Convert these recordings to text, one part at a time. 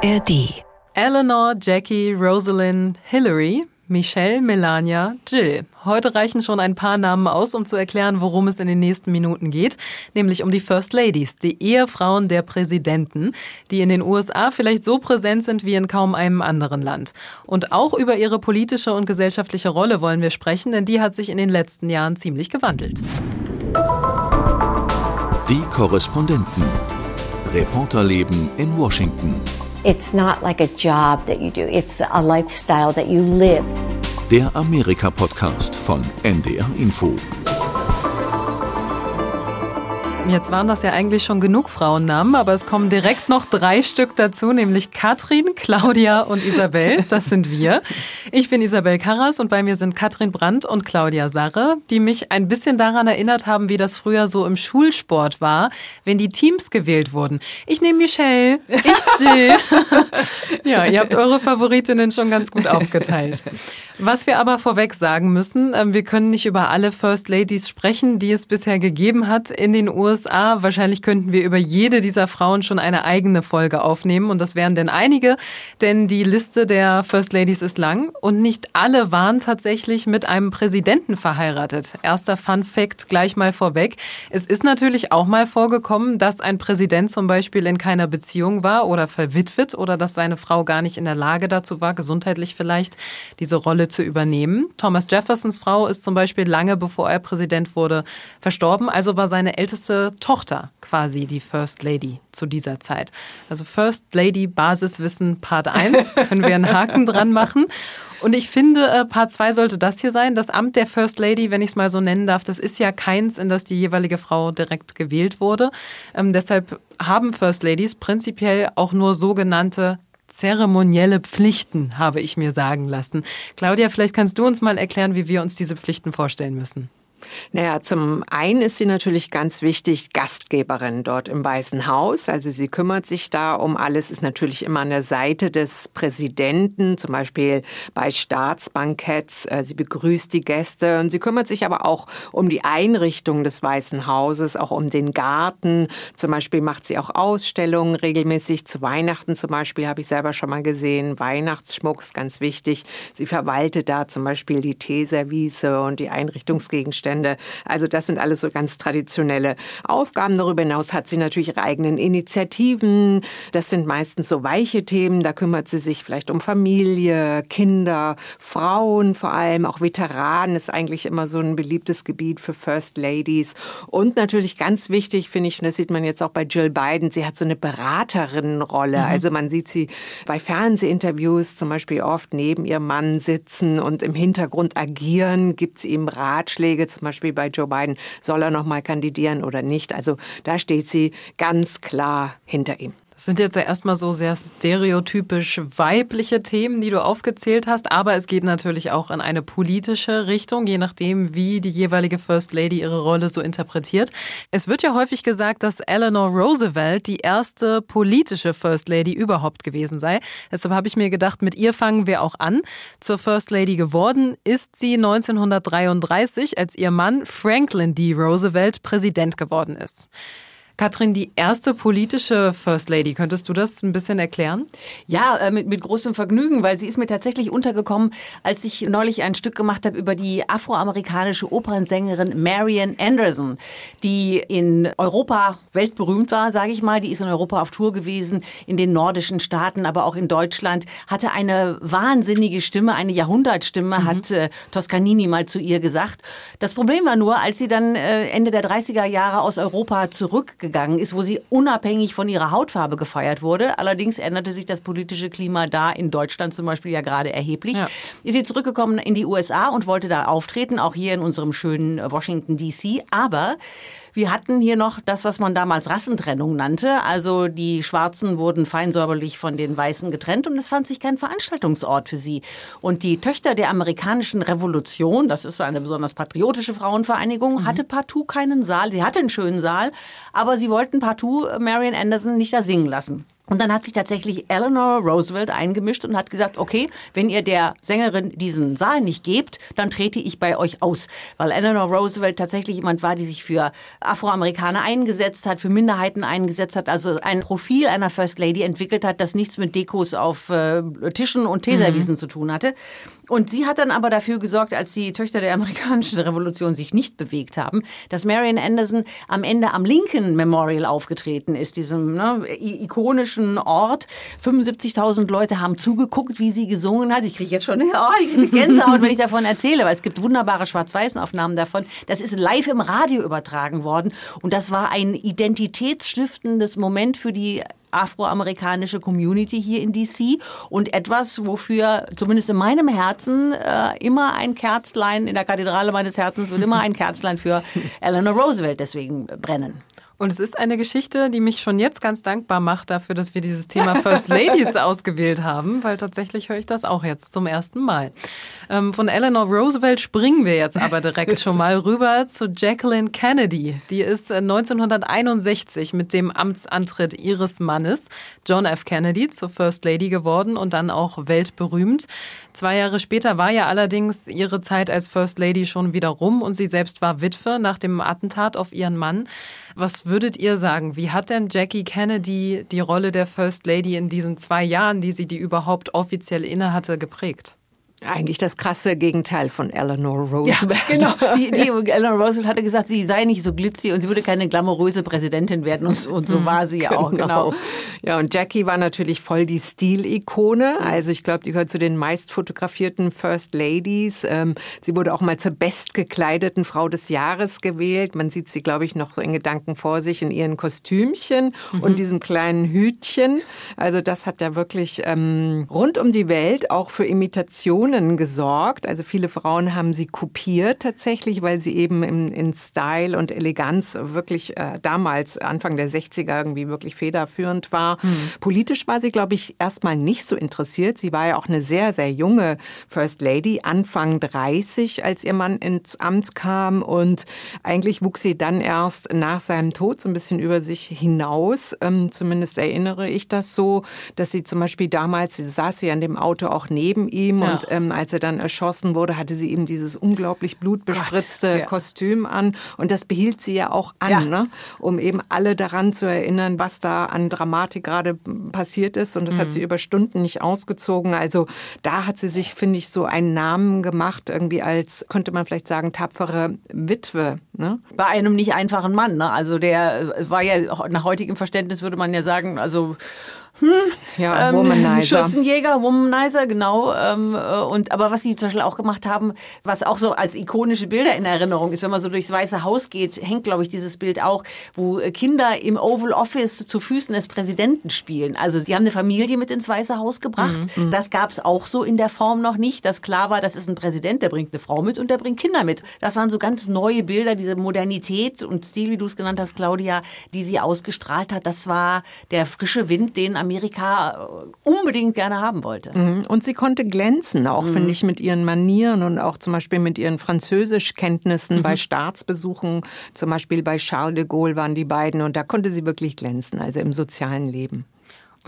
ARD. Eleanor, Jackie, Rosalind, Hillary, Michelle, Melania, Jill. Heute reichen schon ein paar Namen aus, um zu erklären, worum es in den nächsten Minuten geht, nämlich um die First Ladies, die Ehefrauen der Präsidenten, die in den USA vielleicht so präsent sind wie in kaum einem anderen Land. Und auch über ihre politische und gesellschaftliche Rolle wollen wir sprechen, denn die hat sich in den letzten Jahren ziemlich gewandelt. Die Korrespondenten. Reporterleben in Washington. It's not like a job that you do, it's a lifestyle that you live. Der Amerika-Podcast von NDR Info. Jetzt waren das ja eigentlich schon genug Frauennamen, aber es kommen direkt noch drei Stück dazu, nämlich Katrin, Claudia und Isabel. Das sind wir. Ich bin Isabel Karras und bei mir sind Katrin Brandt und Claudia Sarre, die mich ein bisschen daran erinnert haben, wie das früher so im Schulsport war, wenn die Teams gewählt wurden. Ich nehme Michelle, ich Jill. ja, ihr habt eure Favoritinnen schon ganz gut aufgeteilt. Was wir aber vorweg sagen müssen, ähm, wir können nicht über alle First Ladies sprechen, die es bisher gegeben hat in den USA. Wahrscheinlich könnten wir über jede dieser Frauen schon eine eigene Folge aufnehmen und das wären denn einige, denn die Liste der First Ladies ist lang und nicht alle waren tatsächlich mit einem Präsidenten verheiratet. Erster Fun Fact gleich mal vorweg. Es ist natürlich auch mal vorgekommen, dass ein Präsident zum Beispiel in keiner Beziehung war oder verwitwet oder dass seine Frau gar nicht in der Lage dazu war, gesundheitlich vielleicht diese Rolle zu übernehmen. Thomas Jeffersons Frau ist zum Beispiel lange bevor er Präsident wurde verstorben, also war seine älteste Tochter quasi die First Lady zu dieser Zeit. Also First Lady Basiswissen Part 1 können wir einen Haken dran machen. Und ich finde, äh, Part 2 sollte das hier sein. Das Amt der First Lady, wenn ich es mal so nennen darf, das ist ja keins, in das die jeweilige Frau direkt gewählt wurde. Ähm, deshalb haben First Ladies prinzipiell auch nur sogenannte zeremonielle Pflichten, habe ich mir sagen lassen. Claudia, vielleicht kannst du uns mal erklären, wie wir uns diese Pflichten vorstellen müssen. Naja, zum einen ist sie natürlich ganz wichtig Gastgeberin dort im Weißen Haus. Also sie kümmert sich da um alles, ist natürlich immer an der Seite des Präsidenten, zum Beispiel bei Staatsbanketts. Äh, sie begrüßt die Gäste und sie kümmert sich aber auch um die Einrichtung des Weißen Hauses, auch um den Garten. Zum Beispiel macht sie auch Ausstellungen regelmäßig. Zu Weihnachten zum Beispiel habe ich selber schon mal gesehen. Weihnachtsschmuck ist ganz wichtig. Sie verwaltet da zum Beispiel die Teeservice und die Einrichtungsgegenstände Zustände. Also das sind alles so ganz traditionelle Aufgaben. Darüber hinaus hat sie natürlich ihre eigenen Initiativen. Das sind meistens so weiche Themen. Da kümmert sie sich vielleicht um Familie, Kinder, Frauen vor allem, auch Veteranen ist eigentlich immer so ein beliebtes Gebiet für First Ladies. Und natürlich ganz wichtig finde ich, und das sieht man jetzt auch bei Jill Biden, sie hat so eine Beraterinnenrolle. Mhm. Also man sieht sie bei Fernsehinterviews zum Beispiel oft neben ihrem Mann sitzen und im Hintergrund agieren, gibt sie ihm Ratschläge zum Beispiel bei Joe Biden, soll er noch mal kandidieren oder nicht. Also da steht sie ganz klar hinter ihm. Das sind jetzt ja erstmal so sehr stereotypisch weibliche Themen, die du aufgezählt hast, aber es geht natürlich auch in eine politische Richtung, je nachdem, wie die jeweilige First Lady ihre Rolle so interpretiert. Es wird ja häufig gesagt, dass Eleanor Roosevelt die erste politische First Lady überhaupt gewesen sei. Deshalb habe ich mir gedacht, mit ihr fangen wir auch an. Zur First Lady geworden ist sie 1933, als ihr Mann Franklin D. Roosevelt Präsident geworden ist. Katrin, die erste politische First Lady, könntest du das ein bisschen erklären? Ja, äh, mit, mit großem Vergnügen, weil sie ist mir tatsächlich untergekommen, als ich neulich ein Stück gemacht habe über die afroamerikanische Opernsängerin Marian Anderson, die in Europa weltberühmt war, sage ich mal. Die ist in Europa auf Tour gewesen, in den nordischen Staaten, aber auch in Deutschland, hatte eine wahnsinnige Stimme, eine Jahrhundertstimme, mhm. hat äh, Toscanini mal zu ihr gesagt. Das Problem war nur, als sie dann äh, Ende der 30er Jahre aus Europa zurückgegangen gegangen ist, wo sie unabhängig von ihrer Hautfarbe gefeiert wurde. Allerdings änderte sich das politische Klima da in Deutschland zum Beispiel ja gerade erheblich. Ja. Ist sie zurückgekommen in die USA und wollte da auftreten, auch hier in unserem schönen Washington DC. Aber wir hatten hier noch das, was man damals Rassentrennung nannte. Also die Schwarzen wurden feinsäuberlich von den Weißen getrennt und es fand sich kein Veranstaltungsort für sie. Und die Töchter der amerikanischen Revolution, das ist eine besonders patriotische Frauenvereinigung, mhm. hatte partout keinen Saal. Sie hatte einen schönen Saal, aber sie wollten partout Marian Anderson nicht da singen lassen. Und dann hat sich tatsächlich Eleanor Roosevelt eingemischt und hat gesagt, okay, wenn ihr der Sängerin diesen Saal nicht gebt, dann trete ich bei euch aus. Weil Eleanor Roosevelt tatsächlich jemand war, die sich für Afroamerikaner eingesetzt hat, für Minderheiten eingesetzt hat, also ein Profil einer First Lady entwickelt hat, das nichts mit Dekos auf äh, Tischen und Teeservisen mhm. zu tun hatte. Und sie hat dann aber dafür gesorgt, als die Töchter der amerikanischen Revolution sich nicht bewegt haben, dass Marian Anderson am Ende am Lincoln Memorial aufgetreten ist, diesem ne, ikonischen Ort. 75.000 Leute haben zugeguckt, wie sie gesungen hat. Ich kriege jetzt schon oh, ich kriege Gänsehaut, wenn ich davon erzähle, weil es gibt wunderbare schwarz-weißen Aufnahmen davon. Das ist live im Radio übertragen worden und das war ein identitätsstiftendes Moment für die afroamerikanische Community hier in DC und etwas, wofür zumindest in meinem Herzen äh, immer ein Kerzlein, in der Kathedrale meines Herzens wird immer ein Kerzlein für Eleanor Roosevelt deswegen brennen. Und es ist eine Geschichte, die mich schon jetzt ganz dankbar macht dafür, dass wir dieses Thema First Ladies ausgewählt haben, weil tatsächlich höre ich das auch jetzt zum ersten Mal. Ähm, von Eleanor Roosevelt springen wir jetzt aber direkt schon mal rüber zu Jacqueline Kennedy. Die ist 1961 äh, mit dem Amtsantritt ihres Mannes, John F. Kennedy, zur First Lady geworden und dann auch weltberühmt. Zwei Jahre später war ja allerdings ihre Zeit als First Lady schon wieder rum und sie selbst war Witwe nach dem Attentat auf ihren Mann. Was würdet ihr sagen? Wie hat denn Jackie Kennedy die Rolle der First Lady in diesen zwei Jahren, die sie die überhaupt offiziell innehatte, geprägt? Eigentlich das krasse Gegenteil von Eleanor Roosevelt. Ja, genau. Die, die Eleanor Roosevelt hatte gesagt, sie sei nicht so glitzy und sie würde keine glamouröse Präsidentin werden. Und, und so mhm. war sie ja genau. auch. Genau. Ja, und Jackie war natürlich voll die Stilikone. Also ich glaube, die gehört zu den meist fotografierten First Ladies. Ähm, sie wurde auch mal zur bestgekleideten Frau des Jahres gewählt. Man sieht sie, glaube ich, noch so in Gedanken vor sich in ihren Kostümchen mhm. und diesem kleinen Hütchen. Also das hat ja wirklich ähm, rund um die Welt auch für Imitation Impressionen gesorgt. Also viele Frauen haben sie kopiert tatsächlich, weil sie eben in, in Style und Eleganz wirklich äh, damals, Anfang der 60er, irgendwie wirklich federführend war. Hm. Politisch war sie, glaube ich, erstmal nicht so interessiert. Sie war ja auch eine sehr, sehr junge First Lady, Anfang 30, als ihr Mann ins Amt kam. Und eigentlich wuchs sie dann erst nach seinem Tod so ein bisschen über sich hinaus. Ähm, zumindest erinnere ich das so, dass sie zum Beispiel damals, sie saß sie an dem Auto auch neben ihm ja. und ähm, als er dann erschossen wurde, hatte sie eben dieses unglaublich blutbespritzte Gott, ja. Kostüm an. Und das behielt sie ja auch an, ja. Ne? um eben alle daran zu erinnern, was da an Dramatik gerade passiert ist. Und das mhm. hat sie über Stunden nicht ausgezogen. Also da hat sie sich, finde ich, so einen Namen gemacht, irgendwie als, könnte man vielleicht sagen, tapfere Witwe. Ne? Bei einem nicht einfachen Mann. Ne? Also der äh, war ja nach heutigem Verständnis würde man ja sagen, also hm, ja, ähm, Womanizer. Schützenjäger, Womanizer, genau. Ähm, äh, und aber was sie zum Beispiel auch gemacht haben, was auch so als ikonische Bilder in Erinnerung ist, wenn man so durchs Weiße Haus geht, hängt, glaube ich, dieses Bild auch, wo äh, Kinder im Oval Office zu Füßen des Präsidenten spielen. Also sie haben eine Familie mit ins Weiße Haus gebracht. Mhm. mhm. Das gab es auch so in der Form noch nicht, dass klar war, das ist ein Präsident, der bringt eine Frau mit und der bringt Kinder mit. Das waren so ganz neue Bilder, diese Modernität und Stil, wie du es genannt hast, Claudia, die sie ausgestrahlt hat. Das war der frische Wind, den Amerika unbedingt gerne haben wollte. Mhm. Und sie konnte glänzen, auch mhm. finde ich, mit ihren Manieren und auch zum Beispiel mit ihren Französischkenntnissen mhm. bei Staatsbesuchen. Zum Beispiel bei Charles de Gaulle waren die beiden und da konnte sie wirklich glänzen, also im sozialen Leben.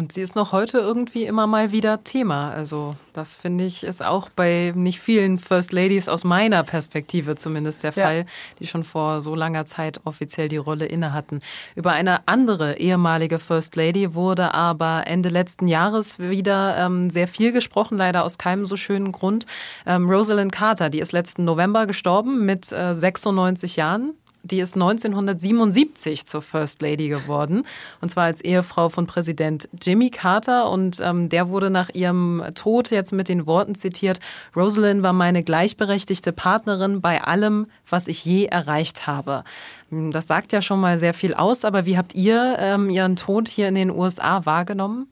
Und sie ist noch heute irgendwie immer mal wieder Thema. Also das finde ich ist auch bei nicht vielen First Ladies aus meiner Perspektive zumindest der Fall, ja. die schon vor so langer Zeit offiziell die Rolle inne hatten. Über eine andere ehemalige First Lady wurde aber Ende letzten Jahres wieder ähm, sehr viel gesprochen, leider aus keinem so schönen Grund. Ähm, Rosalind Carter, die ist letzten November gestorben mit äh, 96 Jahren. Die ist 1977 zur First Lady geworden, und zwar als Ehefrau von Präsident Jimmy Carter. Und ähm, der wurde nach ihrem Tod jetzt mit den Worten zitiert, Rosalind war meine gleichberechtigte Partnerin bei allem, was ich je erreicht habe. Hm, das sagt ja schon mal sehr viel aus, aber wie habt ihr ähm, ihren Tod hier in den USA wahrgenommen?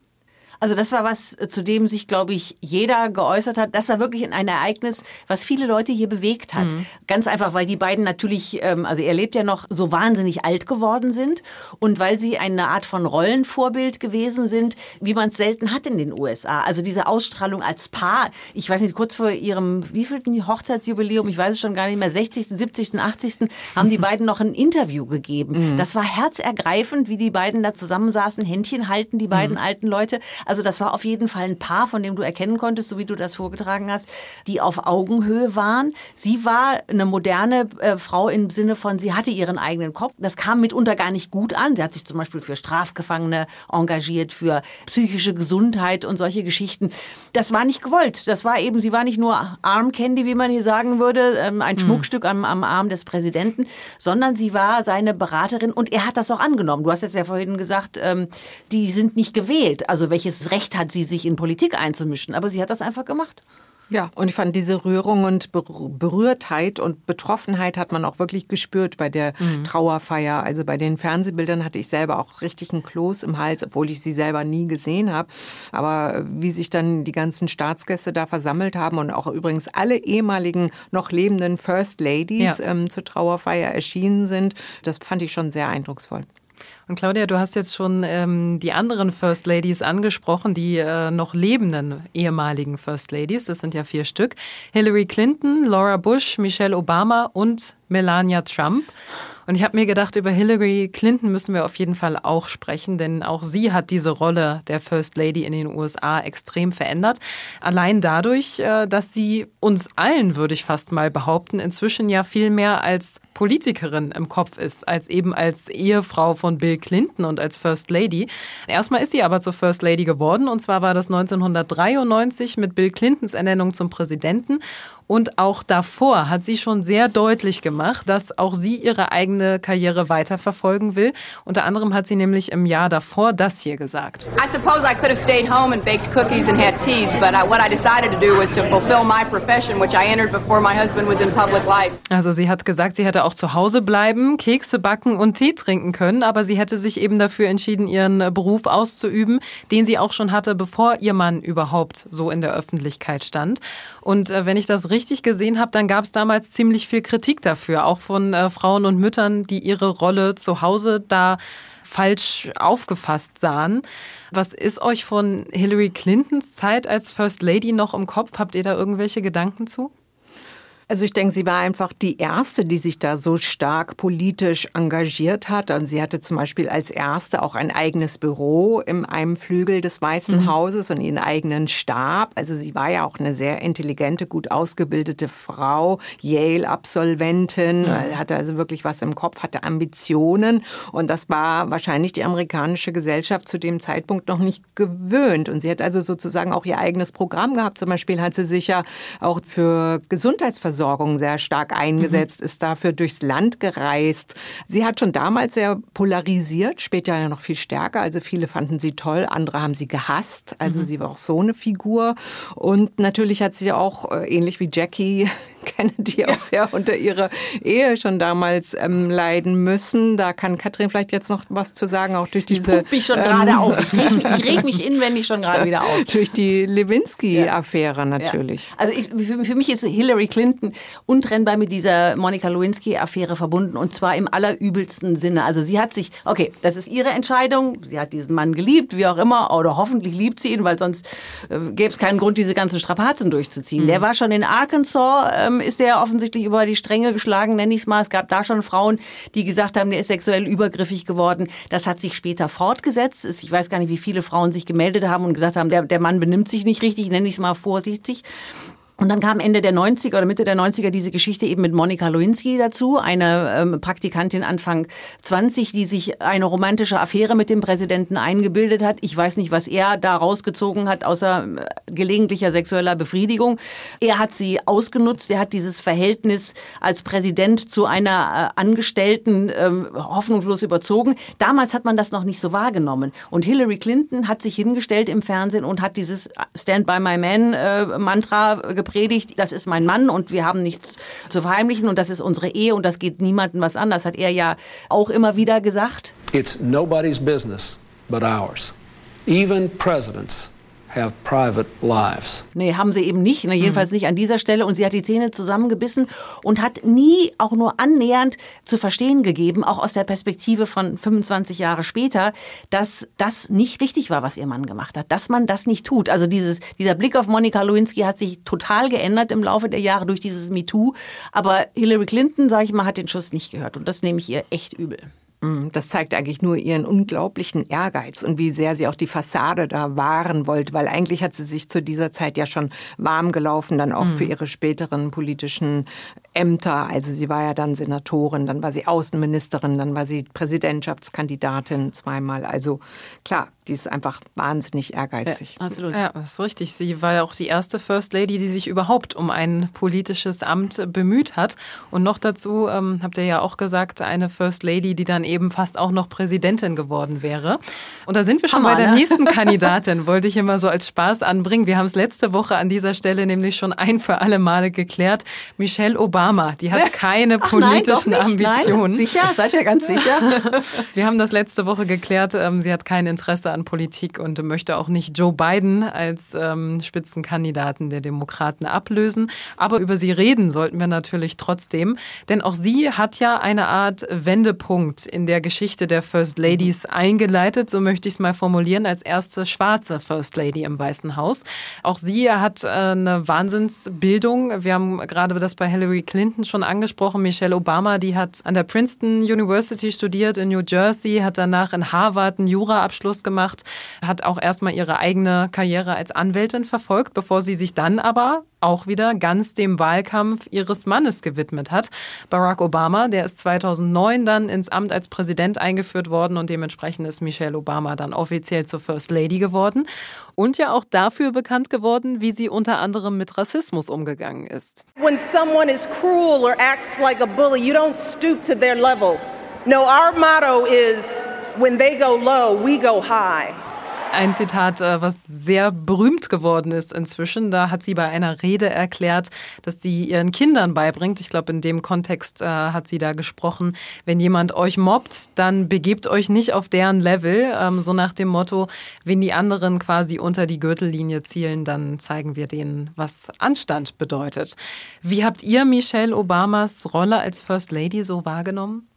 Also das war was, zu dem sich, glaube ich, jeder geäußert hat. Das war wirklich ein Ereignis, was viele Leute hier bewegt hat. Mhm. Ganz einfach, weil die beiden natürlich, ähm, also er lebt ja noch, so wahnsinnig alt geworden sind und weil sie eine Art von Rollenvorbild gewesen sind, wie man es selten hat in den USA. Also diese Ausstrahlung als Paar. Ich weiß nicht, kurz vor ihrem wievielten Hochzeitsjubiläum, ich weiß es schon gar nicht mehr, 60., 70., 80., haben die beiden noch ein Interview gegeben. Mhm. Das war herzergreifend, wie die beiden da zusammensaßen, Händchen halten, die beiden mhm. alten Leute. Also das war auf jeden Fall ein Paar, von dem du erkennen konntest, so wie du das vorgetragen hast, die auf Augenhöhe waren. Sie war eine moderne äh, Frau im Sinne von, sie hatte ihren eigenen Kopf. Das kam mitunter gar nicht gut an. Sie hat sich zum Beispiel für Strafgefangene engagiert, für psychische Gesundheit und solche Geschichten. Das war nicht gewollt. Das war eben, sie war nicht nur Arm Candy, wie man hier sagen würde, ähm, ein hm. Schmuckstück am, am Arm des Präsidenten, sondern sie war seine Beraterin und er hat das auch angenommen. Du hast es ja vorhin gesagt, ähm, die sind nicht gewählt. Also welches Recht hat sie, sich in Politik einzumischen. Aber sie hat das einfach gemacht. Ja, und ich fand diese Rührung und Berührtheit und Betroffenheit hat man auch wirklich gespürt bei der mhm. Trauerfeier. Also bei den Fernsehbildern hatte ich selber auch richtig einen Kloß im Hals, obwohl ich sie selber nie gesehen habe. Aber wie sich dann die ganzen Staatsgäste da versammelt haben und auch übrigens alle ehemaligen noch lebenden First Ladies ja. ähm, zur Trauerfeier erschienen sind, das fand ich schon sehr eindrucksvoll. Und Claudia, du hast jetzt schon ähm, die anderen First Ladies angesprochen, die äh, noch lebenden ehemaligen First Ladies. Das sind ja vier Stück. Hillary Clinton, Laura Bush, Michelle Obama und Melania Trump. Und ich habe mir gedacht, über Hillary Clinton müssen wir auf jeden Fall auch sprechen, denn auch sie hat diese Rolle der First Lady in den USA extrem verändert. Allein dadurch, äh, dass sie uns allen, würde ich fast mal behaupten, inzwischen ja viel mehr als Politikerin im Kopf ist, als eben als Ehefrau von Bill Clinton und als First Lady. Erstmal ist sie aber zur First Lady geworden und zwar war das 1993 mit Bill Clintons Ernennung zum Präsidenten und auch davor hat sie schon sehr deutlich gemacht, dass auch sie ihre eigene Karriere weiterverfolgen will. Unter anderem hat sie nämlich im Jahr davor das hier gesagt. I suppose I could have stayed home and baked cookies and had teas, but I, what I decided to do was to fulfill my profession, which I entered before my husband was in public life. Also sie hat gesagt, sie hätte auch zu Hause bleiben, Kekse backen und Tee trinken können, aber sie hätte sich eben dafür entschieden, ihren Beruf auszuüben, den sie auch schon hatte, bevor ihr Mann überhaupt so in der Öffentlichkeit stand. Und äh, wenn ich das richtig gesehen habe, dann gab es damals ziemlich viel Kritik dafür, auch von äh, Frauen und Müttern, die ihre Rolle zu Hause da falsch aufgefasst sahen. Was ist euch von Hillary Clintons Zeit als First Lady noch im Kopf? Habt ihr da irgendwelche Gedanken zu? Also ich denke, sie war einfach die erste, die sich da so stark politisch engagiert hat. Und sie hatte zum Beispiel als erste auch ein eigenes Büro in einem Flügel des Weißen mhm. Hauses und ihren eigenen Stab. Also sie war ja auch eine sehr intelligente, gut ausgebildete Frau, Yale-Absolventin, mhm. hatte also wirklich was im Kopf, hatte Ambitionen. Und das war wahrscheinlich die amerikanische Gesellschaft zu dem Zeitpunkt noch nicht gewöhnt. Und sie hat also sozusagen auch ihr eigenes Programm gehabt. Zum Beispiel hat sie sich ja auch für Gesundheitsversorgung Versorgung sehr stark eingesetzt, mhm. ist dafür durchs Land gereist. Sie hat schon damals sehr polarisiert, später ja noch viel stärker. Also viele fanden sie toll, andere haben sie gehasst. Also mhm. sie war auch so eine Figur. Und natürlich hat sie auch, äh, ähnlich wie Jackie, Kennedy auch sehr unter ihrer Ehe schon damals ähm, leiden müssen. Da kann Katrin vielleicht jetzt noch was zu sagen, auch durch diese. Ich mich schon ähm, gerade auf. Ich reg, mich, ich reg mich inwendig schon gerade wieder auf. Durch die Lewinsky-Affäre natürlich. Ja. Also ich, für, für, mich ist Hillary Clinton untrennbar mit dieser Monika Lewinsky-Affäre verbunden und zwar im allerübelsten Sinne. Also sie hat sich, okay, das ist ihre Entscheidung. Sie hat diesen Mann geliebt, wie auch immer, oder hoffentlich liebt sie ihn, weil sonst äh, gäbe es keinen Grund, diese ganzen Strapazen durchzuziehen. Mhm. Der war schon in Arkansas. Äh, ähm, ist der offensichtlich über die Stränge geschlagen, nenne ich es mal. Es gab da schon Frauen, die gesagt haben, der ist sexuell übergriffig geworden. Das hat sich später fortgesetzt. Ich weiß gar nicht, wie viele Frauen sich gemeldet haben und gesagt haben, der, der Mann benimmt sich nicht richtig, nenne ich es mal vorsichtig. Und dann kam Ende der 90er oder Mitte der 90er diese Geschichte eben mit Monika Lewinsky dazu, eine ähm, Praktikantin Anfang 20, die sich eine romantische Affäre mit dem Präsidenten eingebildet hat. Ich weiß nicht, was er da rausgezogen hat, außer äh, gelegentlicher sexueller Befriedigung. Er hat sie ausgenutzt, er hat dieses Verhältnis als Präsident zu einer äh, Angestellten ähm, hoffnungslos überzogen. Damals hat man das noch nicht so wahrgenommen. Und Hillary Clinton hat sich hingestellt im Fernsehen und hat dieses Stand by my man äh, gebracht gepredigt, das ist mein Mann und wir haben nichts zu verheimlichen und das ist unsere Ehe und das geht niemandem was an. Das hat er ja auch immer wieder gesagt. It's nobody's business but ours. Even presidents have private lives. Nee, haben sie eben nicht, ne, jedenfalls mhm. nicht an dieser Stelle. Und sie hat die Zähne zusammengebissen und hat nie auch nur annähernd zu verstehen gegeben, auch aus der Perspektive von 25 Jahre später, dass das nicht richtig war, was ihr Mann gemacht hat, dass man das nicht tut. Also dieses, dieser Blick auf Monika Lewinsky hat sich total geändert im Laufe der Jahre durch dieses MeToo. Aber Hillary Clinton, sage ich mal, hat den Schuss nicht gehört. Und das nehme ich ihr echt übel. Mm, das zeigt eigentlich nur ihren unglaublichen Ehrgeiz und wie sehr sie auch die Fassade da wahren wollte, weil eigentlich hat sie sich zu dieser Zeit ja schon warm gelaufen, dann auch mhm. für ihre späteren politischen Ämter. Also sie war ja dann Senatorin, dann war sie Außenministerin, dann war sie Präsidentschaftskandidatin zweimal. Also klar, die ist einfach wahnsinnig ehrgeizig. Ja, absolut. Ja, das ist richtig. Sie war ja auch die erste First Lady, die sich überhaupt um ein politisches Amt bemüht hat. Und noch dazu, ähm, habt ihr ja auch gesagt, eine First Lady, die dann eben fast auch noch Präsidentin geworden wäre. Und da sind wir schon Hammer, bei der ne? nächsten Kandidatin, wollte ich immer so als Spaß anbringen. Wir haben es letzte Woche an dieser Stelle nämlich schon ein für alle Male geklärt. Michelle Obama, die hat keine Ach, politischen nein, Ambitionen. Nein, sicher? Seid ihr ganz sicher? wir haben das letzte Woche geklärt. Ähm, sie hat kein Interesse an Politik und möchte auch nicht Joe Biden als ähm, Spitzenkandidaten der Demokraten ablösen. Aber über sie reden sollten wir natürlich trotzdem, denn auch sie hat ja eine Art Wendepunkt in der Geschichte der First Ladies eingeleitet, so möchte ich es mal formulieren, als erste schwarze First Lady im Weißen Haus. Auch sie hat äh, eine Wahnsinnsbildung. Wir haben gerade das bei Hillary Clinton schon angesprochen. Michelle Obama, die hat an der Princeton University studiert in New Jersey, hat danach in Harvard einen Juraabschluss gemacht, hat auch erstmal ihre eigene Karriere als Anwältin verfolgt, bevor sie sich dann aber auch wieder ganz dem Wahlkampf ihres Mannes gewidmet hat. Barack Obama, der ist 2009 dann ins Amt als Präsident eingeführt worden und dementsprechend ist Michelle Obama dann offiziell zur First Lady geworden und ja auch dafür bekannt geworden, wie sie unter anderem mit Rassismus umgegangen ist. When someone is cruel or acts like a bully, you don't stoop to their level. No, our motto is when they go low, we go high. Ein Zitat, äh, was sehr berühmt geworden ist inzwischen. Da hat sie bei einer Rede erklärt, dass sie ihren Kindern beibringt. Ich glaube, in dem Kontext äh, hat sie da gesprochen, wenn jemand euch mobbt, dann begebt euch nicht auf deren Level. Ähm, so nach dem Motto, wenn die anderen quasi unter die Gürtellinie zielen, dann zeigen wir denen, was Anstand bedeutet. Wie habt ihr Michelle Obamas Rolle als First Lady so wahrgenommen?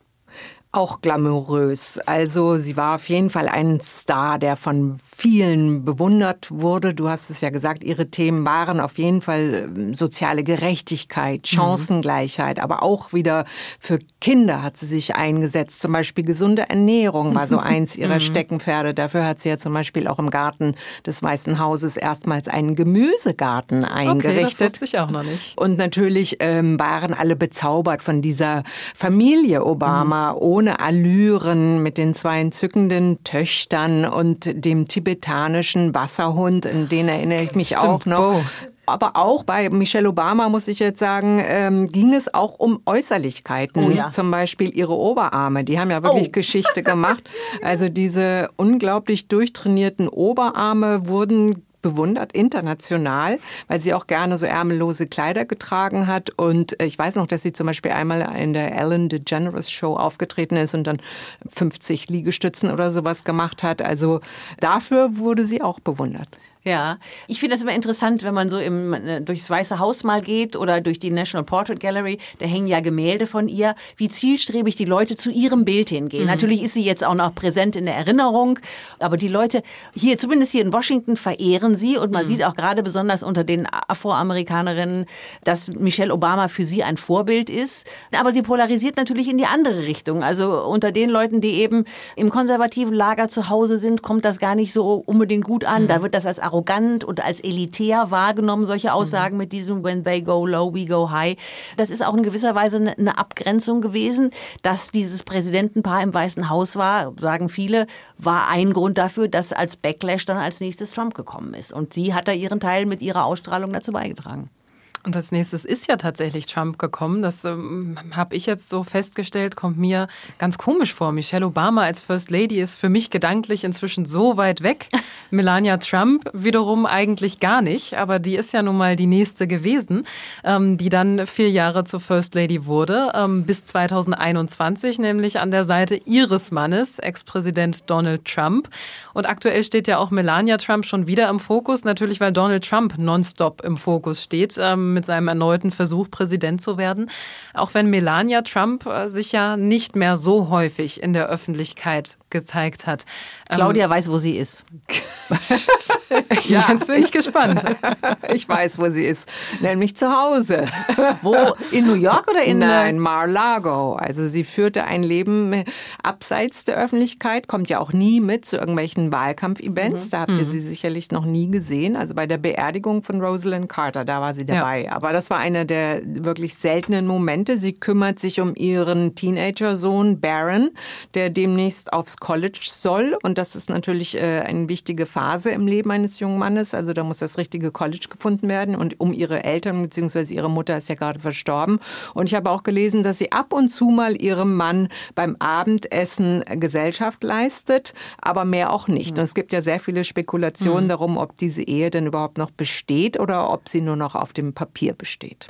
Auch glamourös. Also sie war auf jeden Fall ein Star, der von vielen bewundert wurde. Du hast es ja gesagt, ihre Themen waren auf jeden Fall ähm, soziale Gerechtigkeit, mhm. Chancengleichheit, mhm. aber auch wieder für Kinder hat sie sich eingesetzt. Zum Beispiel gesunde Ernährung war so eins ihrer mhm. Steckenpferde. Dafür hat sie ja zum Beispiel auch im Garten des Weißen Hauses erstmals einen Gemüsegarten eingerichtet. Okay, das wusste ich auch noch nicht. Und natürlich ähm, waren alle bezaubert von dieser Familie Obama. Mhm ohne Allüren mit den zwei entzückenden Töchtern und dem tibetanischen Wasserhund, in den erinnere ich mich Stimmt, auch noch. Bo aber auch bei Michelle Obama, muss ich jetzt sagen, ähm, ging es auch um Äußerlichkeiten. Oh ja. Zum Beispiel ihre Oberarme. Die haben ja wirklich oh. Geschichte gemacht. Also diese unglaublich durchtrainierten Oberarme wurden bewundert, international, weil sie auch gerne so ärmellose Kleider getragen hat. Und äh, ich weiß noch, dass sie zum Beispiel einmal in der Ellen DeGeneres Show aufgetreten ist und dann 50 Liegestützen oder sowas gemacht hat. Also dafür wurde sie auch bewundert. Ja, ich finde das immer interessant, wenn man so im, äh, durchs Weiße Haus mal geht oder durch die National Portrait Gallery, da hängen ja Gemälde von ihr, wie zielstrebig die Leute zu ihrem Bild hingehen. Mhm. Natürlich ist sie jetzt auch noch präsent in der Erinnerung, aber die Leute hier, zumindest hier in Washington, verehren sie und man mhm. sieht auch gerade besonders unter den Afroamerikanerinnen, dass Michelle Obama für sie ein Vorbild ist. Aber sie polarisiert natürlich in die andere Richtung. Also unter den Leuten, die eben im konservativen Lager zu Hause sind, kommt das gar nicht so unbedingt gut an. Mhm. Da wird das als arrogant und als elitär wahrgenommen, solche Aussagen mhm. mit diesem When they go low, we go high. Das ist auch in gewisser Weise eine Abgrenzung gewesen, dass dieses Präsidentenpaar im Weißen Haus war, sagen viele, war ein Grund dafür, dass als Backlash dann als nächstes Trump gekommen ist. Und sie hat da ihren Teil mit ihrer Ausstrahlung dazu beigetragen. Und als nächstes ist ja tatsächlich Trump gekommen. Das ähm, habe ich jetzt so festgestellt, kommt mir ganz komisch vor. Michelle Obama als First Lady ist für mich gedanklich inzwischen so weit weg. Melania Trump wiederum eigentlich gar nicht, aber die ist ja nun mal die nächste gewesen, ähm, die dann vier Jahre zur First Lady wurde, ähm, bis 2021, nämlich an der Seite ihres Mannes, Ex-Präsident Donald Trump. Und aktuell steht ja auch Melania Trump schon wieder im Fokus, natürlich weil Donald Trump nonstop im Fokus steht. Ähm, mit seinem erneuten Versuch, Präsident zu werden. Auch wenn Melania Trump äh, sich ja nicht mehr so häufig in der Öffentlichkeit gezeigt hat. Ähm, Claudia ähm, weiß, wo sie ist. ja, jetzt bin ich gespannt. ich weiß, wo sie ist, nämlich zu Hause. Wo? In New York oder in Nein, Mar-Lago. Also sie führte ein Leben abseits der Öffentlichkeit, kommt ja auch nie mit zu irgendwelchen Wahlkampfevents. Mhm. Da habt ihr mhm. sie sicherlich noch nie gesehen. Also bei der Beerdigung von Rosalind Carter, da war sie dabei. Ja. Aber das war einer der wirklich seltenen Momente. Sie kümmert sich um ihren Teenager-Sohn Baron, der demnächst aufs College soll. Und das ist natürlich äh, eine wichtige Phase im Leben eines jungen Mannes. Also da muss das richtige College gefunden werden. Und um ihre Eltern bzw. ihre Mutter ist ja gerade verstorben. Und ich habe auch gelesen, dass sie ab und zu mal ihrem Mann beim Abendessen Gesellschaft leistet, aber mehr auch nicht. Und es gibt ja sehr viele Spekulationen mhm. darum, ob diese Ehe denn überhaupt noch besteht oder ob sie nur noch auf dem Papier besteht.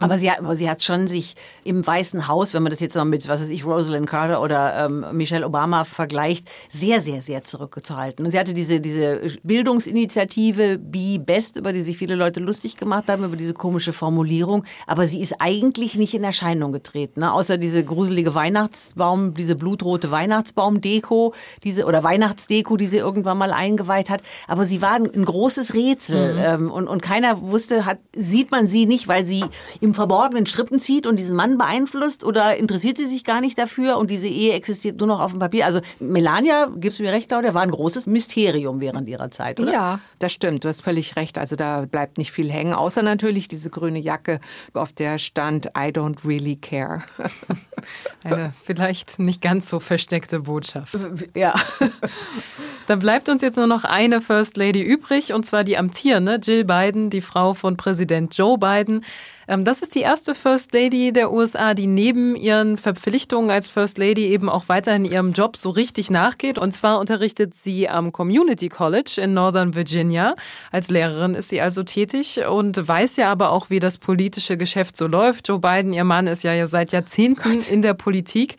Aber sie, hat, aber sie hat schon sich im Weißen Haus, wenn man das jetzt mal mit, was weiß ich, Rosalind Carter oder ähm, Michelle Obama vergleicht, sehr, sehr, sehr zurückgehalten. Und sie hatte diese, diese Bildungsinitiative Be Best, über die sich viele Leute lustig gemacht haben, über diese komische Formulierung. Aber sie ist eigentlich nicht in Erscheinung getreten, ne? außer diese gruselige Weihnachtsbaum, diese blutrote Weihnachtsbaumdeko, diese oder Weihnachtsdeko, die sie irgendwann mal eingeweiht hat. Aber sie war ein, ein großes Rätsel mhm. ähm, und, und keiner wusste, hat, sieht man sie nicht, weil sie im Verborgenen Strippen zieht und diesen Mann beeinflusst oder interessiert sie sich gar nicht dafür und diese Ehe existiert nur noch auf dem Papier? Also Melania, gibst du mir recht, Claudia, war ein großes Mysterium während ihrer Zeit, oder? Ja, das stimmt. Du hast völlig recht. Also da bleibt nicht viel hängen, außer natürlich diese grüne Jacke, auf der stand I don't really care. Eine vielleicht nicht ganz so versteckte Botschaft. Ja. Dann bleibt uns jetzt nur noch eine First Lady übrig, und zwar die amtierende Jill Biden, die Frau von Präsident Joe Biden. Ähm, das ist die erste First Lady der USA, die neben ihren Verpflichtungen als First Lady eben auch weiterhin ihrem Job so richtig nachgeht. Und zwar unterrichtet sie am Community College in Northern Virginia. Als Lehrerin ist sie also tätig und weiß ja aber auch, wie das politische Geschäft so läuft. Joe Biden, ihr Mann, ist ja seit Jahrzehnten in der Politik.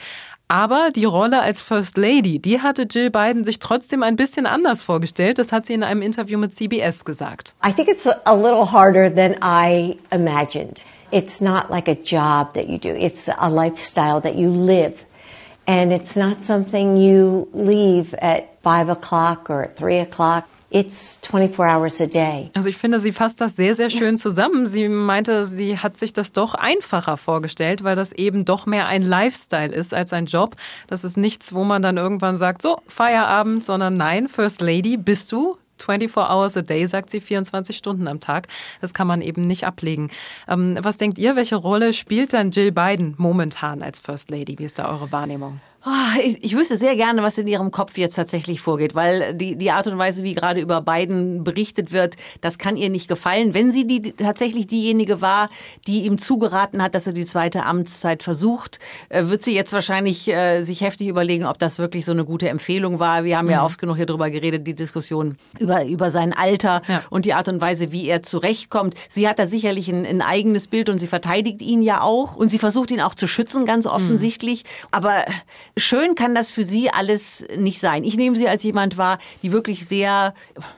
Aber die Rolle als First Lady, die hatte Jill Biden sich trotzdem ein bisschen anders vorgestellt. Das hat sie in einem Interview mit CBS gesagt. I think it's a little harder than I imagined. It's not like a job that you do. It's a lifestyle that you live. And it's not something you leave at five o'clock or at three o'clock. It's 24 hours a day. Also ich finde, sie fasst das sehr, sehr schön zusammen. Sie meinte, sie hat sich das doch einfacher vorgestellt, weil das eben doch mehr ein Lifestyle ist als ein Job. Das ist nichts, wo man dann irgendwann sagt, so, Feierabend, sondern nein, First Lady bist du. 24 hours a day, sagt sie, 24 Stunden am Tag. Das kann man eben nicht ablegen. Ähm, was denkt ihr, welche Rolle spielt dann Jill Biden momentan als First Lady? Wie ist da eure Wahrnehmung? Ich, ich, wüsste sehr gerne, was in Ihrem Kopf jetzt tatsächlich vorgeht, weil die, die Art und Weise, wie gerade über Biden berichtet wird, das kann ihr nicht gefallen. Wenn sie die, tatsächlich diejenige war, die ihm zugeraten hat, dass er die zweite Amtszeit versucht, äh, wird sie jetzt wahrscheinlich äh, sich heftig überlegen, ob das wirklich so eine gute Empfehlung war. Wir haben mhm. ja oft genug hier drüber geredet, die Diskussion über, über sein Alter ja. und die Art und Weise, wie er zurechtkommt. Sie hat da sicherlich ein, ein, eigenes Bild und sie verteidigt ihn ja auch und sie versucht ihn auch zu schützen, ganz mhm. offensichtlich. Mhm. Aber schön kann das für Sie alles nicht sein. Ich nehme Sie als jemand wahr, die wirklich sehr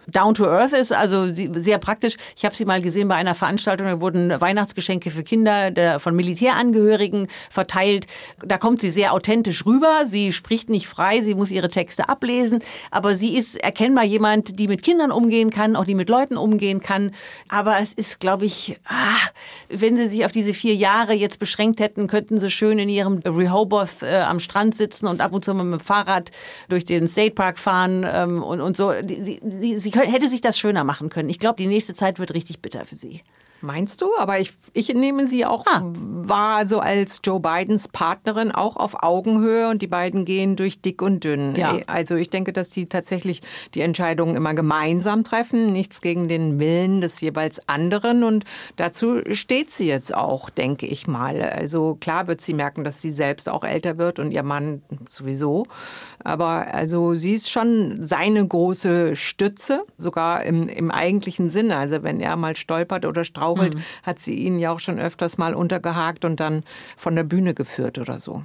down to earth ist, also sehr praktisch. Ich habe Sie mal gesehen bei einer Veranstaltung, da wurden Weihnachtsgeschenke für Kinder der, von Militärangehörigen verteilt. Da kommt sie sehr authentisch rüber. Sie spricht nicht frei, sie muss ihre Texte ablesen, aber sie ist erkennbar jemand, die mit Kindern umgehen kann, auch die mit Leuten umgehen kann. Aber es ist, glaube ich, ah, wenn Sie sich auf diese vier Jahre jetzt beschränkt hätten, könnten Sie schön in Ihrem Rehoboth äh, am Strand sitzen und ab und zu mal mit dem Fahrrad durch den State Park fahren ähm, und, und so. Die, die, sie hätte sich das schöner machen können. Ich glaube, die nächste Zeit wird richtig bitter für sie. Meinst du? Aber ich, ich nehme sie auch Ah. wahr, so als Joe Bidens Partnerin, auch auf Augenhöhe und die beiden gehen durch dick und dünn. Ja. Also ich denke, dass die tatsächlich die Entscheidungen immer gemeinsam treffen, nichts gegen den Willen des jeweils anderen und dazu steht sie jetzt auch, denke ich mal. Also klar wird sie merken, dass sie selbst auch älter wird und ihr Mann sowieso. Aber also sie ist schon seine große Stütze, sogar im, im eigentlichen Sinne. Also wenn er mal stolpert oder strauchelt, hat sie ihn ja auch schon öfters mal untergehakt und dann von der Bühne geführt oder so.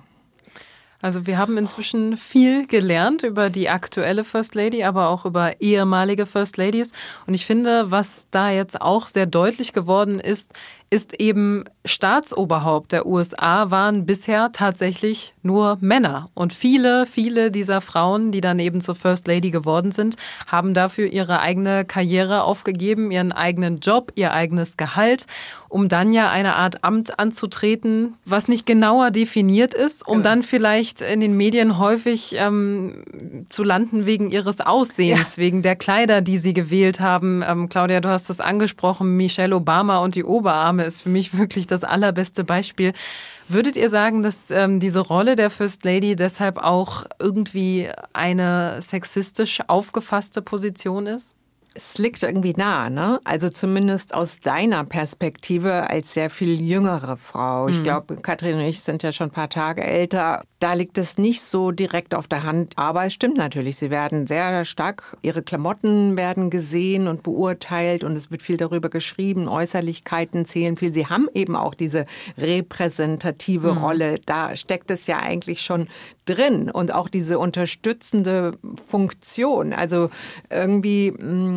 Also wir haben inzwischen viel gelernt über die aktuelle First Lady, aber auch über ehemalige First Ladies. Und ich finde, was da jetzt auch sehr deutlich geworden ist, ist eben Staatsoberhaupt der USA waren bisher tatsächlich nur Männer. Und viele, viele dieser Frauen, die dann eben zur First Lady geworden sind, haben dafür ihre eigene Karriere aufgegeben, ihren eigenen Job, ihr eigenes Gehalt, um dann ja eine Art Amt anzutreten, was nicht genauer definiert ist, um dann vielleicht in den Medien häufig ähm, zu landen wegen ihres Aussehens, wegen der Kleider, die sie gewählt haben. Ähm, Claudia, du hast das angesprochen, Michelle Obama und die Oberarme ist für mich wirklich das allerbeste Beispiel. Würdet ihr sagen, dass ähm, diese Rolle der First Lady deshalb auch irgendwie eine sexistisch aufgefasste Position ist? Es liegt irgendwie nah, ne? Also zumindest aus deiner Perspektive als sehr viel jüngere Frau. Ich glaube, Katrin und ich sind ja schon ein paar Tage älter. Da liegt es nicht so direkt auf der Hand. Aber es stimmt natürlich, sie werden sehr stark, ihre Klamotten werden gesehen und beurteilt und es wird viel darüber geschrieben. Äußerlichkeiten zählen viel. Sie haben eben auch diese repräsentative Rolle. Da steckt es ja eigentlich schon drin und auch diese unterstützende Funktion. Also irgendwie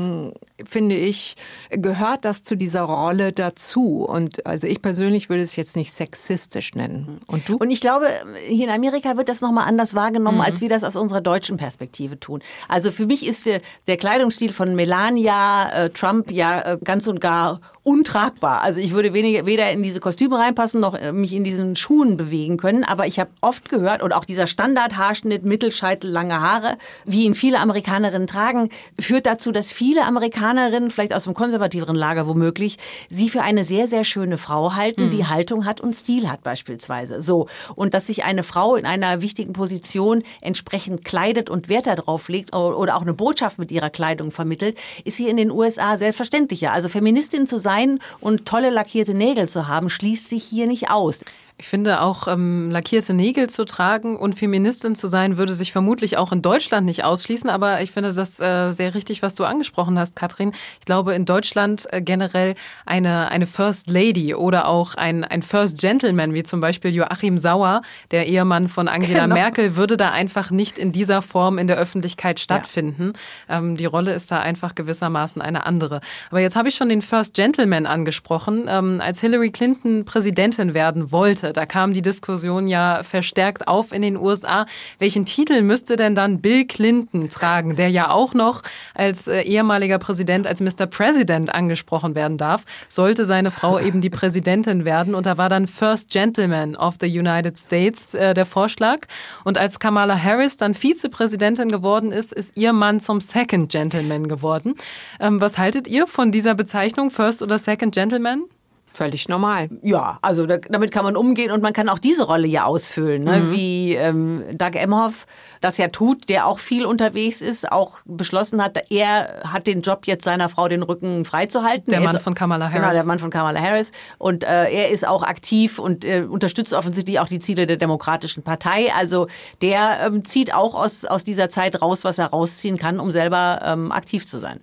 um, finde ich, gehört das zu dieser Rolle dazu. Und also ich persönlich würde es jetzt nicht sexistisch nennen. Und du? Und ich glaube, hier in Amerika wird das nochmal anders wahrgenommen, als wir das aus unserer deutschen Perspektive tun. Also für mich ist äh, der Kleidungsstil von Melania äh, Trump ja äh, ganz und gar untragbar. Also ich würde weniger, weder in diese Kostüme reinpassen, noch äh, mich in diesen Schuhen bewegen können. Aber ich habe oft gehört, und auch dieser Standardhaarschnitt, Mittelscheitel, lange Haare, wie ihn viele Amerikanerinnen tragen, führt dazu, dass viele Amerikanerinnen, vielleicht aus dem konservativeren Lager womöglich, sie für eine sehr, sehr schöne Frau halten, die Haltung hat und Stil hat beispielsweise. So. Und dass sich eine Frau in einer wichtigen Position entsprechend kleidet und Wert darauf legt oder auch eine Botschaft mit ihrer Kleidung vermittelt, ist hier in den USA selbstverständlicher. Also Feministin zu sein und tolle lackierte Nägel zu haben, schließt sich hier nicht aus. Ich finde auch ähm, lackierte Nägel zu tragen und Feministin zu sein, würde sich vermutlich auch in Deutschland nicht ausschließen. Aber ich finde das äh, sehr richtig, was du angesprochen hast, Katrin. Ich glaube, in Deutschland äh, generell eine, eine First Lady oder auch ein, ein First Gentleman, wie zum Beispiel Joachim Sauer, der Ehemann von Angela Genau. Merkel, würde da einfach nicht in dieser Form in der Öffentlichkeit stattfinden. Ähm, die Rolle ist da einfach gewissermaßen eine andere. Aber jetzt habe ich schon den First Gentleman angesprochen. Ähm, als Hillary Clinton Präsidentin werden wollte, da kam die Diskussion ja verstärkt auf in den USA. Welchen Titel müsste denn dann Bill Clinton tragen, der ja auch noch als äh, ehemaliger Präsident als Mr. President angesprochen werden darf? Sollte seine Frau eben die Präsidentin werden? Und da war dann First Gentleman of the United States äh, der Vorschlag. Und als Kamala Harris dann Vizepräsidentin geworden ist, ist ihr Mann zum Second Gentleman geworden. Ähm, was haltet ihr von dieser Bezeichnung, First oder Second Gentleman? Völlig normal. Ja, also da, damit kann man umgehen und man kann auch diese Rolle ja ausfüllen, ne? wie ähm, Doug Emhoff das ja tut, der auch viel unterwegs ist, auch beschlossen hat, er hat den Job jetzt seiner Frau den Rücken freizuhalten. Der Er Mann ist, von Kamala Genau, Harris. der Mann von Kamala Harris. Und äh, er ist auch aktiv und äh, unterstützt offensichtlich auch die Ziele der Demokratischen Partei. Also der ähm, zieht auch aus, aus dieser Zeit raus, was er rausziehen kann, um selber ähm, aktiv zu sein.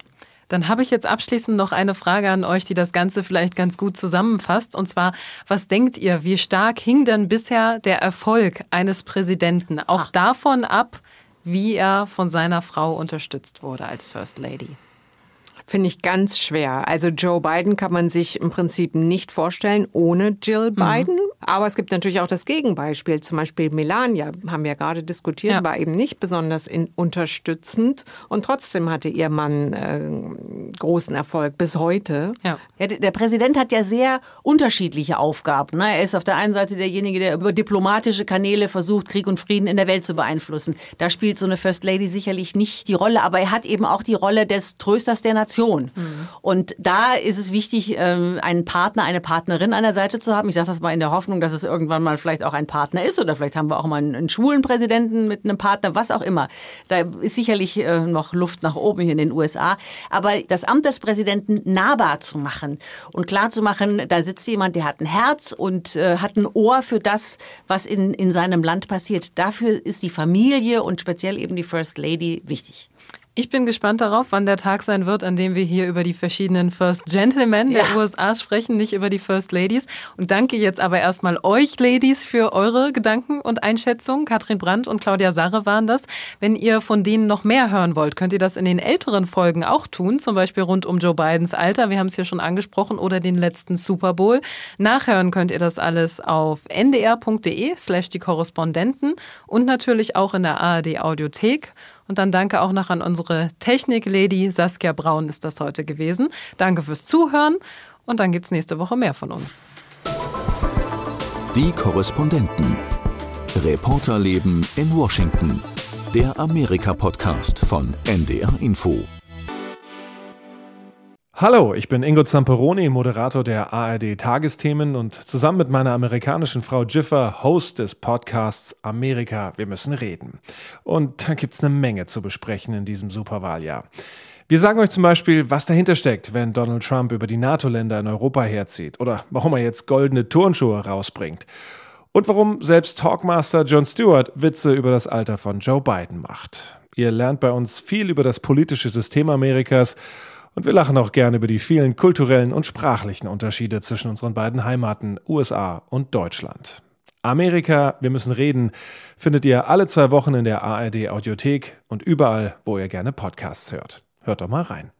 Dann habe ich jetzt abschließend noch eine Frage an euch, die das Ganze vielleicht ganz gut zusammenfasst. Und zwar, was denkt ihr, wie stark hing denn bisher der Erfolg eines Präsidenten auch davon ab, wie er von seiner Frau unterstützt wurde als First Lady? Finde ich ganz schwer. Also Joe Biden kann man sich im Prinzip nicht vorstellen ohne Jill Biden. Aber es gibt natürlich auch das Gegenbeispiel. Zum Beispiel Melania, haben wir ja gerade diskutiert, ja. war eben nicht besonders in, unterstützend und trotzdem hatte ihr Mann äh, großen Erfolg bis heute. Ja. ja. der Präsident hat ja sehr unterschiedliche Aufgaben. Ne? Er ist auf der einen Seite derjenige, der über diplomatische Kanäle versucht, Krieg und Frieden in der Welt zu beeinflussen. Da spielt so eine First Lady sicherlich nicht die Rolle, aber er hat eben auch die Rolle des Trösters der Nation. Mhm. Und da ist es wichtig, ähm, einen Partner, eine Partnerin an der Seite zu haben. Ich sage das mal in der Hoffnung, dass es irgendwann mal vielleicht auch ein Partner ist oder vielleicht haben wir auch mal einen, einen schwulen Präsidenten mit einem Partner, was auch immer. Da ist sicherlich äh, noch Luft nach oben hier in den USA. Aber das Amt des Präsidenten nahbar zu machen und klar zu machen, da sitzt jemand, der hat ein Herz und äh, hat ein Ohr für das, was in, in seinem Land passiert. Dafür ist die Familie und speziell eben die First Lady wichtig. Ich bin gespannt darauf, wann der Tag sein wird, an dem wir hier über die verschiedenen First Gentlemen der ja. USA sprechen, nicht über die First Ladies. Und danke jetzt aber erstmal euch, Ladies, für eure Gedanken und Einschätzungen. Katrin Brandt und Claudia Sarre waren das. Wenn ihr von denen noch mehr hören wollt, könnt ihr das in den älteren Folgen auch tun, zum Beispiel rund um Joe Bidens Alter. Wir haben es hier schon angesprochen oder den letzten Super Bowl. Nachhören könnt ihr das alles auf ndr.de slash die Korrespondenten und natürlich auch in der ARD Audiothek. Und dann danke auch noch an unsere Technik-Lady Saskia Braun ist das heute gewesen. Danke fürs Zuhören und dann gibt es nächste Woche mehr von uns. Die Korrespondenten. Reporterleben in Washington. Der Amerika-Podcast von NDR Info. Hallo, ich bin Ingo Zamperoni, Moderator der ARD Tagesthemen und zusammen mit meiner amerikanischen Frau Jiffer Host des Podcasts Amerika, wir müssen reden. Und da gibt's eine Menge zu besprechen in diesem Superwahljahr. Wir sagen euch zum Beispiel, was dahinter steckt, wenn Donald Trump über die NATO-Länder in Europa herzieht oder warum er jetzt goldene Turnschuhe rausbringt. Und warum selbst Talkmaster Jon Stewart Witze über das Alter von Joe Biden macht. Ihr lernt bei uns viel über das politische System Amerikas und wir lachen auch gerne über die vielen kulturellen und sprachlichen Unterschiede zwischen unseren beiden Heimaten USA und Deutschland. Amerika, wir müssen reden, findet ihr alle zwei Wochen in der ARD Audiothek und überall, wo ihr gerne Podcasts hört. Hört doch mal rein.